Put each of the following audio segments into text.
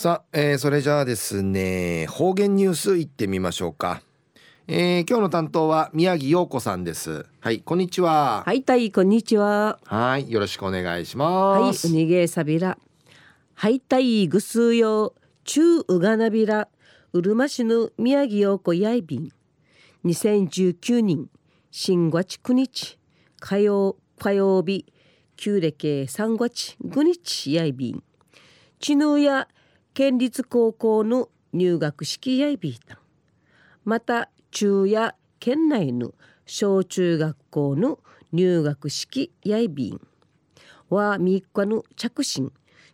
さあ、えー、それじゃあですね方言ニュースいってみましょうか、えー、今日の担当は宮城陽子さんです。はいこんにちは。はいたいこんにちは。はいよろしくお願いします。はいうにげさびら。はいたいぐすうよ中うがなびらうるま市の宮城陽子やいびん。2019年新月9日火曜火曜日旧暦3月5日やいびん。知能や県立高校の入学式やいびいたまた中や県内の小中学校の入学式やいびん。は3日の着信。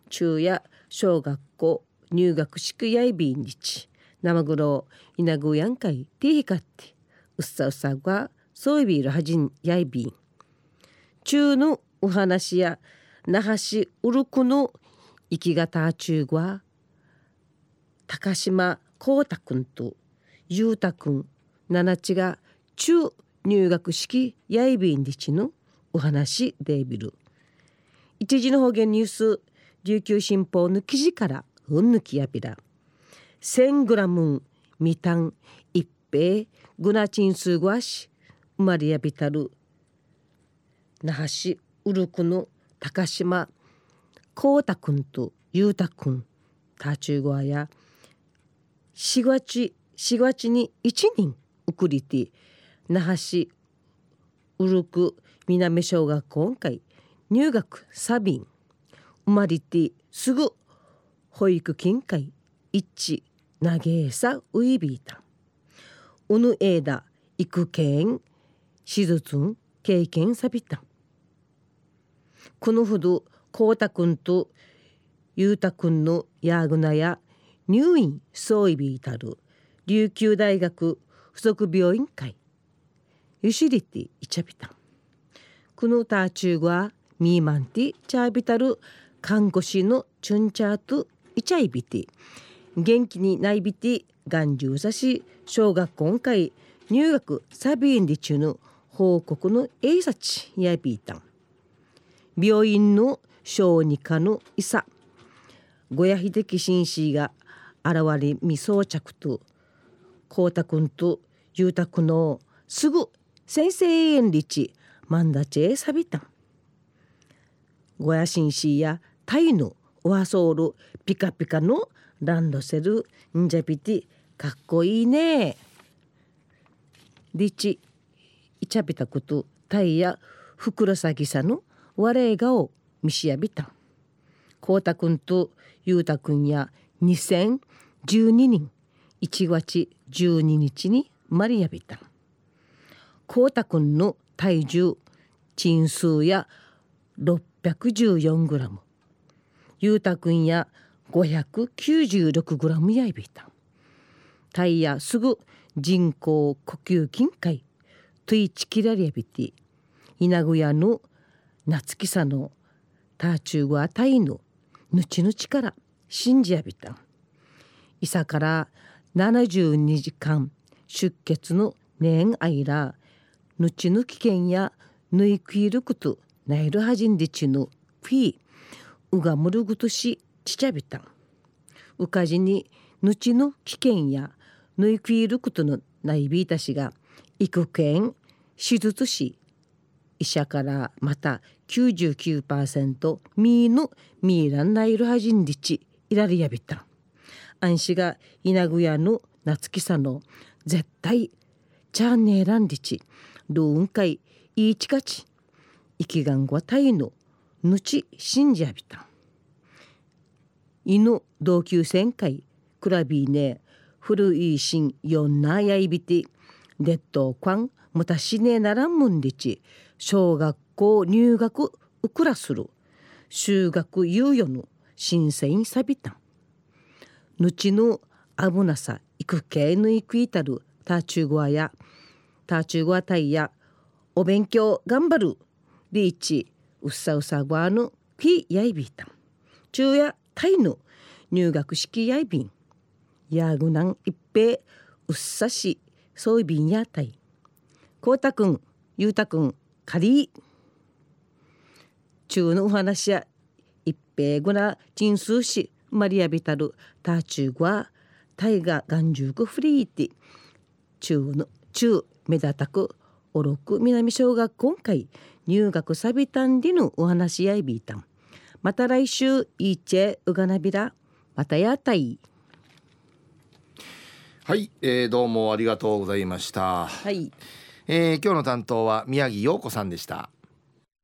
中や小学校入学式やいびん日。生黒稲ぐやんかいてひかって。うっさうさがそういびるはじんやいびん。中のお話や那覇市ウルクの生き方中は高島光太くんと裕太くん七地が中入学式やいびんりちのお話デビル。一時の方言ニュース琉球新報の記事からうんぬきやびら。1000グラムみたん一平グナチンスグワシ生まれやびたる。那覇市ウルクの高島光太くんと裕太くんタチューゴアや4月4月に1人送りて那覇市ウルク南小学校会入学サビン生まれてすぐ保育金会一致投げさウイビータうぬえだ育犬手術経験さびた。このほどこうたくんとゆうたくんのやぐなや入院総意ビタル琉球大学附属病院会。ユシリティイチャビタンこのターチューはミーマンティチャービタル看護師のチュンチャートイチャイビティ。元気にないびて眼中さし小学校会。入学サビエンリチュの報告の英察やビータン病院の小児科の医者。ごやひでき紳士が現れ未装着と光太くんと裕太くのすぐ先生園リチマンダチェサビタンごや紳士やタイのオアソールピカピカのランドセルンジャピティかっこいいね。リチイチャビタクとタイやふくらさぎさの我がを見しやびた。こうたくんとゆうたくんや2012人1月12日にマリアビタ。こうたくんの体重鎮数や614グラム。ゆうたくんや596グラムやいびた。タイヤすぐ人工呼吸筋会トイチキラリアビティ。稲具屋の夏木さのターチューはタイのぬちぬちから。信じやびた。いさから72時間出血の年間ぬちぬ危険やぬいくいることなえるはじんでちぬフィーうがむるぐとしちちゃびた。うかじにぬちの危険やぬいくいることのないびいたしが育犬手術し医者からまた99%ミーのミーランナイルハジンリチイラリヤビタ安氏が稲具屋の夏木さの絶対チャンネーランリチ。ルーン会いいちかち。生きがんごたいのぬち信じやびた犬同級生会クラビーネ古いしんよんなやいびてデッドクワンむたしねならんむんりち。小学校入学うくらする。修学猶予の新鮮さびた。んぬちの危なさいくけぬいくいたるたちゅうごわやたちゅうごわたいやお勉強頑張るリーチうっさうさごわぬきやいびた。ん昼夜タイの入学式やいびん。やぐなん一平うっさしそういびんやたい。こうたくんゆうたくんかり中のお話や一平ぐな人数しマリアビタルターチューは大河眼中フリーティ中の中目立たくおろく南小学今回入学サビタンディヌお話し合いビータン。また来週いいチェうがなびらまたやたいはい、えー、どうもありがとうございました。はい、えー、今日の担当は宮城陽子さんでした